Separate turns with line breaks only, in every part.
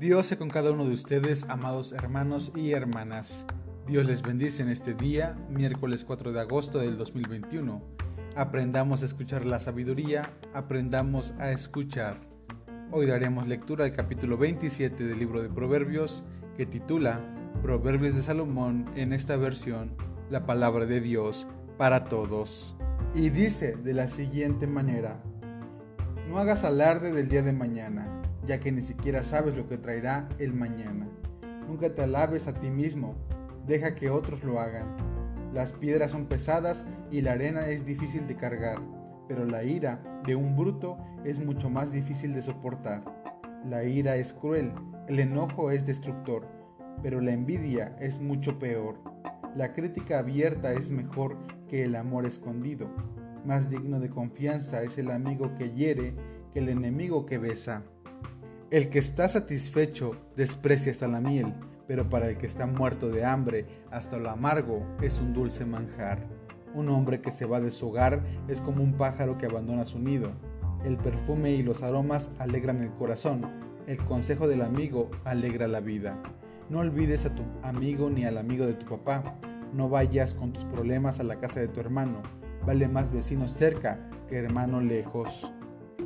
Dios sea con cada uno de ustedes, amados hermanos y hermanas. Dios les bendice en este día, miércoles 4 de agosto del 2021. Aprendamos a escuchar la sabiduría, aprendamos a escuchar. Hoy daremos lectura al capítulo 27 del libro de Proverbios, que titula Proverbios de Salomón en esta versión, la palabra de Dios para todos. Y dice de la siguiente manera, no hagas alarde del día de mañana ya que ni siquiera sabes lo que traerá el mañana. Nunca te alabes a ti mismo, deja que otros lo hagan. Las piedras son pesadas y la arena es difícil de cargar, pero la ira de un bruto es mucho más difícil de soportar. La ira es cruel, el enojo es destructor, pero la envidia es mucho peor. La crítica abierta es mejor que el amor escondido. Más digno de confianza es el amigo que hiere que el enemigo que besa. El que está satisfecho desprecia hasta la miel, pero para el que está muerto de hambre, hasta lo amargo es un dulce manjar. Un hombre que se va de su hogar es como un pájaro que abandona su nido. El perfume y los aromas alegran el corazón. El consejo del amigo alegra la vida. No olvides a tu amigo ni al amigo de tu papá. No vayas con tus problemas a la casa de tu hermano. Vale más vecino cerca que hermano lejos.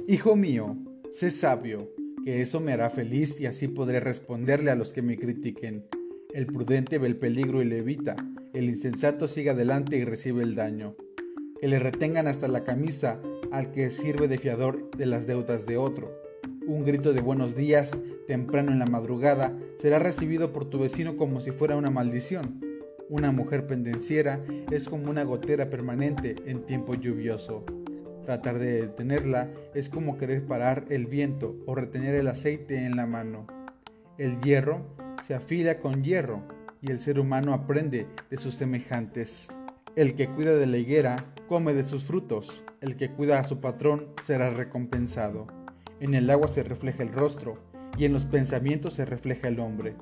Hijo mío, sé sabio que eso me hará feliz y así podré responderle a los que me critiquen. El prudente ve el peligro y le evita, el insensato sigue adelante y recibe el daño. Que le retengan hasta la camisa al que sirve de fiador de las deudas de otro. Un grito de buenos días, temprano en la madrugada, será recibido por tu vecino como si fuera una maldición. Una mujer pendenciera es como una gotera permanente en tiempo lluvioso. Tratar de detenerla es como querer parar el viento o retener el aceite en la mano. El hierro se afila con hierro y el ser humano aprende de sus semejantes. El que cuida de la higuera come de sus frutos, el que cuida a su patrón será recompensado. En el agua se refleja el rostro y en los pensamientos se refleja el hombre.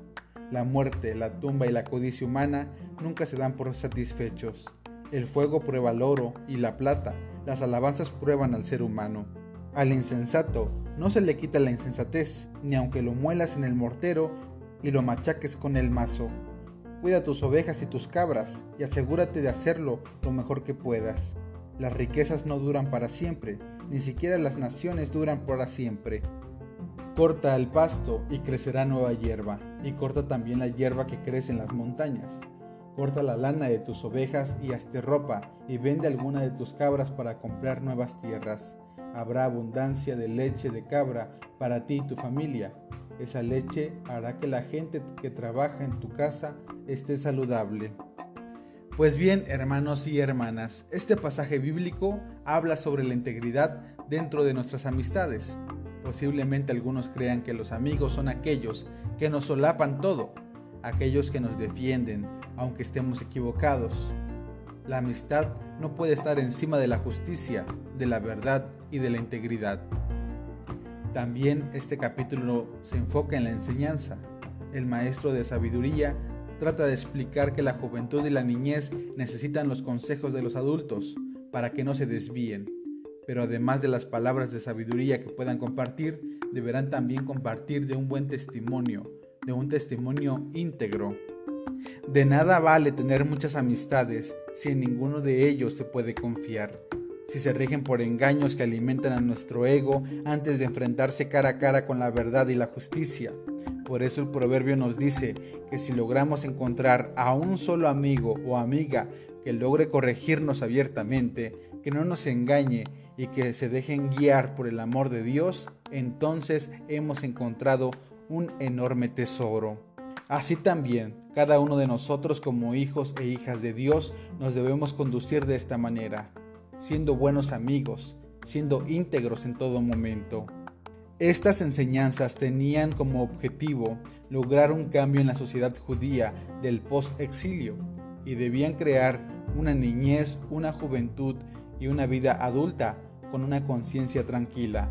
La muerte, la tumba y la codicia humana nunca se dan por satisfechos. El fuego prueba el oro y la plata, las alabanzas prueban al ser humano. Al insensato no se le quita la insensatez, ni aunque lo muelas en el mortero y lo machaques con el mazo. Cuida tus ovejas y tus cabras y asegúrate de hacerlo lo mejor que puedas. Las riquezas no duran para siempre, ni siquiera las naciones duran para siempre. Corta el pasto y crecerá nueva hierba, y corta también la hierba que crece en las montañas. Corta la lana de tus ovejas y hazte ropa, y vende alguna de tus cabras para comprar nuevas tierras. Habrá abundancia de leche de cabra para ti y tu familia. Esa leche hará que la gente que trabaja en tu casa esté saludable. Pues bien, hermanos y hermanas, este pasaje bíblico habla sobre la integridad dentro de nuestras amistades. Posiblemente algunos crean que los amigos son aquellos que nos solapan todo, aquellos que nos defienden, aunque estemos equivocados. La amistad no puede estar encima de la justicia, de la verdad y de la integridad. También este capítulo se enfoca en la enseñanza. El maestro de sabiduría trata de explicar que la juventud y la niñez necesitan los consejos de los adultos para que no se desvíen. Pero además de las palabras de sabiduría que puedan compartir, deberán también compartir de un buen testimonio, de un testimonio íntegro. De nada vale tener muchas amistades si en ninguno de ellos se puede confiar, si se rigen por engaños que alimentan a nuestro ego antes de enfrentarse cara a cara con la verdad y la justicia. Por eso el proverbio nos dice que si logramos encontrar a un solo amigo o amiga que logre corregirnos abiertamente, que no nos engañe y que se dejen guiar por el amor de Dios, entonces hemos encontrado un enorme tesoro. Así también, cada uno de nosotros como hijos e hijas de Dios nos debemos conducir de esta manera, siendo buenos amigos, siendo íntegros en todo momento. Estas enseñanzas tenían como objetivo lograr un cambio en la sociedad judía del post-exilio y debían crear una niñez, una juventud y una vida adulta con una conciencia tranquila,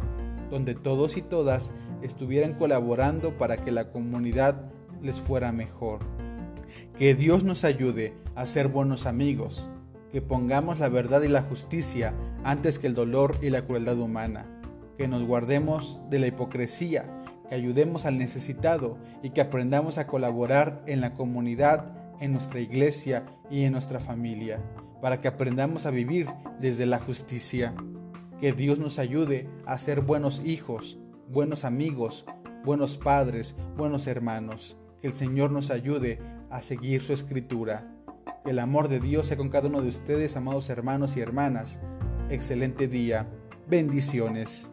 donde todos y todas estuvieran colaborando para que la comunidad les fuera mejor. Que Dios nos ayude a ser buenos amigos, que pongamos la verdad y la justicia antes que el dolor y la crueldad humana, que nos guardemos de la hipocresía, que ayudemos al necesitado y que aprendamos a colaborar en la comunidad, en nuestra iglesia y en nuestra familia, para que aprendamos a vivir desde la justicia. Que Dios nos ayude a ser buenos hijos, buenos amigos, buenos padres, buenos hermanos. Que el Señor nos ayude a seguir su escritura. Que el amor de Dios sea con cada uno de ustedes, amados hermanos y hermanas. Excelente día. Bendiciones.